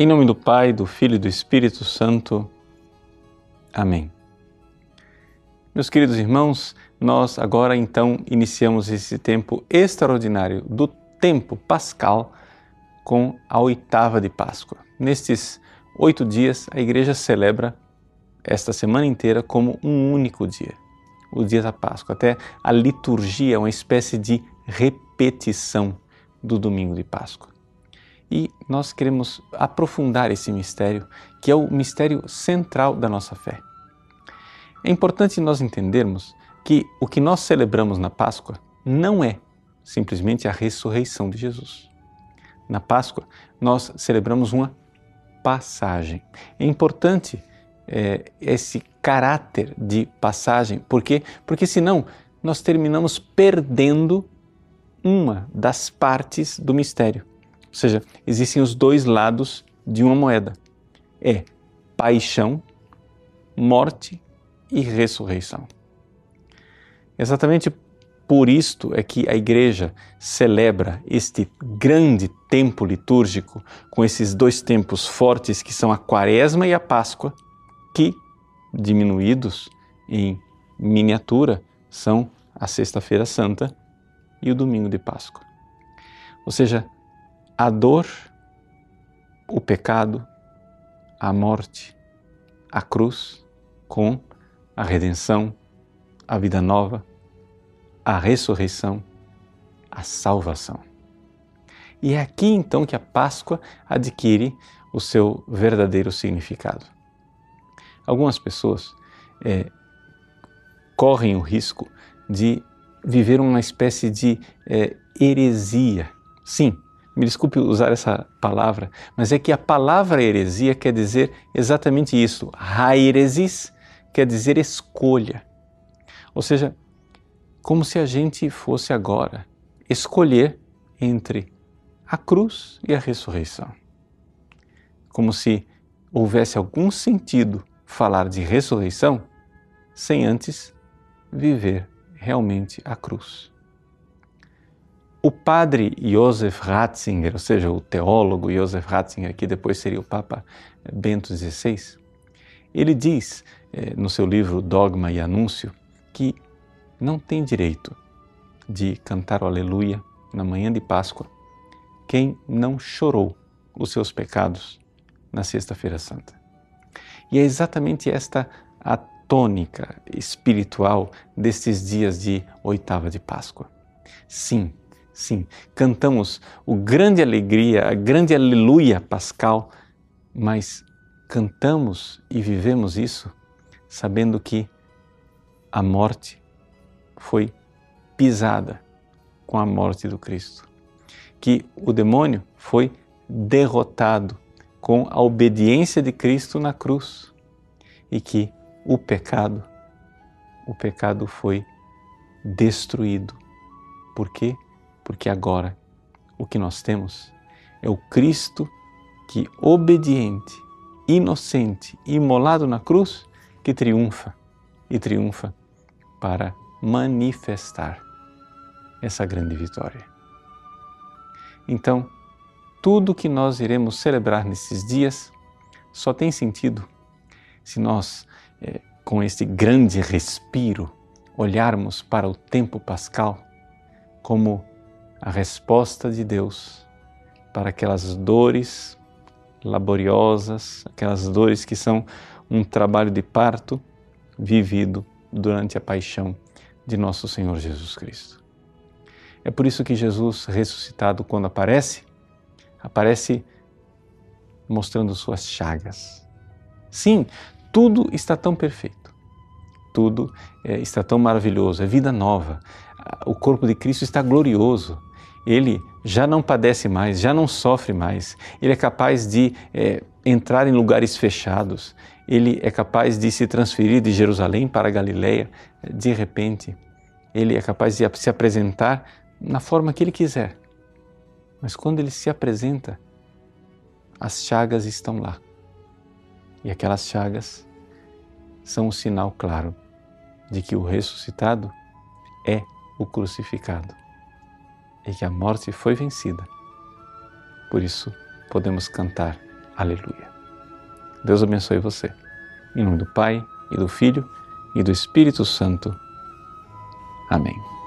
Em nome do Pai, do Filho e do Espírito Santo. Amém. Meus queridos irmãos, nós agora então iniciamos esse tempo extraordinário do tempo pascal com a oitava de Páscoa. Nestes oito dias, a Igreja celebra esta semana inteira como um único dia, o dia da Páscoa. Até a liturgia é uma espécie de repetição do domingo de Páscoa e nós queremos aprofundar esse mistério, que é o mistério central da nossa fé. É importante nós entendermos que o que nós celebramos na Páscoa não é simplesmente a ressurreição de Jesus. Na Páscoa, nós celebramos uma passagem. É importante é, esse caráter de passagem, por quê? Porque senão nós terminamos perdendo uma das partes do mistério. Ou seja, existem os dois lados de uma moeda. É paixão, morte e ressurreição. Exatamente por isto é que a igreja celebra este grande tempo litúrgico com esses dois tempos fortes que são a Quaresma e a Páscoa, que diminuídos em miniatura são a Sexta-feira Santa e o Domingo de Páscoa. Ou seja, a dor, o pecado, a morte, a cruz, com a redenção, a vida nova, a ressurreição, a salvação. E é aqui então que a Páscoa adquire o seu verdadeiro significado. Algumas pessoas é, correm o risco de viver uma espécie de é, heresia. Sim, me desculpe usar essa palavra, mas é que a palavra heresia quer dizer exatamente isso. Hairesis quer dizer escolha. Ou seja, como se a gente fosse agora escolher entre a cruz e a ressurreição. Como se houvesse algum sentido falar de ressurreição sem antes viver realmente a cruz. O padre Josef Ratzinger, ou seja, o teólogo Josef Ratzinger, que depois seria o Papa Bento XVI, ele diz eh, no seu livro Dogma e Anúncio que não tem direito de cantar o Aleluia na manhã de Páscoa quem não chorou os seus pecados na Sexta-feira Santa. E é exatamente esta a tônica espiritual destes dias de oitava de Páscoa. Sim, Sim, cantamos o grande alegria, a grande aleluia pascal, mas cantamos e vivemos isso sabendo que a morte foi pisada com a morte do Cristo, que o demônio foi derrotado com a obediência de Cristo na cruz e que o pecado, o pecado foi destruído. Por quê? Porque agora o que nós temos é o Cristo que, obediente, inocente, imolado na cruz, que triunfa e triunfa para manifestar essa grande vitória. Então, tudo que nós iremos celebrar nesses dias só tem sentido se nós, é, com este grande respiro, olharmos para o tempo pascal como a resposta de Deus para aquelas dores laboriosas, aquelas dores que são um trabalho de parto vivido durante a paixão de nosso Senhor Jesus Cristo. É por isso que Jesus ressuscitado, quando aparece, aparece mostrando suas chagas. Sim, tudo está tão perfeito, tudo é, está tão maravilhoso, é vida nova. O corpo de Cristo está glorioso, ele já não padece mais, já não sofre mais, ele é capaz de é, entrar em lugares fechados, ele é capaz de se transferir de Jerusalém para Galiléia de repente, ele é capaz de se apresentar na forma que ele quiser. Mas quando ele se apresenta, as chagas estão lá. E aquelas chagas são um sinal claro de que o ressuscitado é o crucificado e que a morte foi vencida. Por isso, podemos cantar Aleluia. Deus abençoe você. Em nome do Pai, e do Filho, e do Espírito Santo. Amém.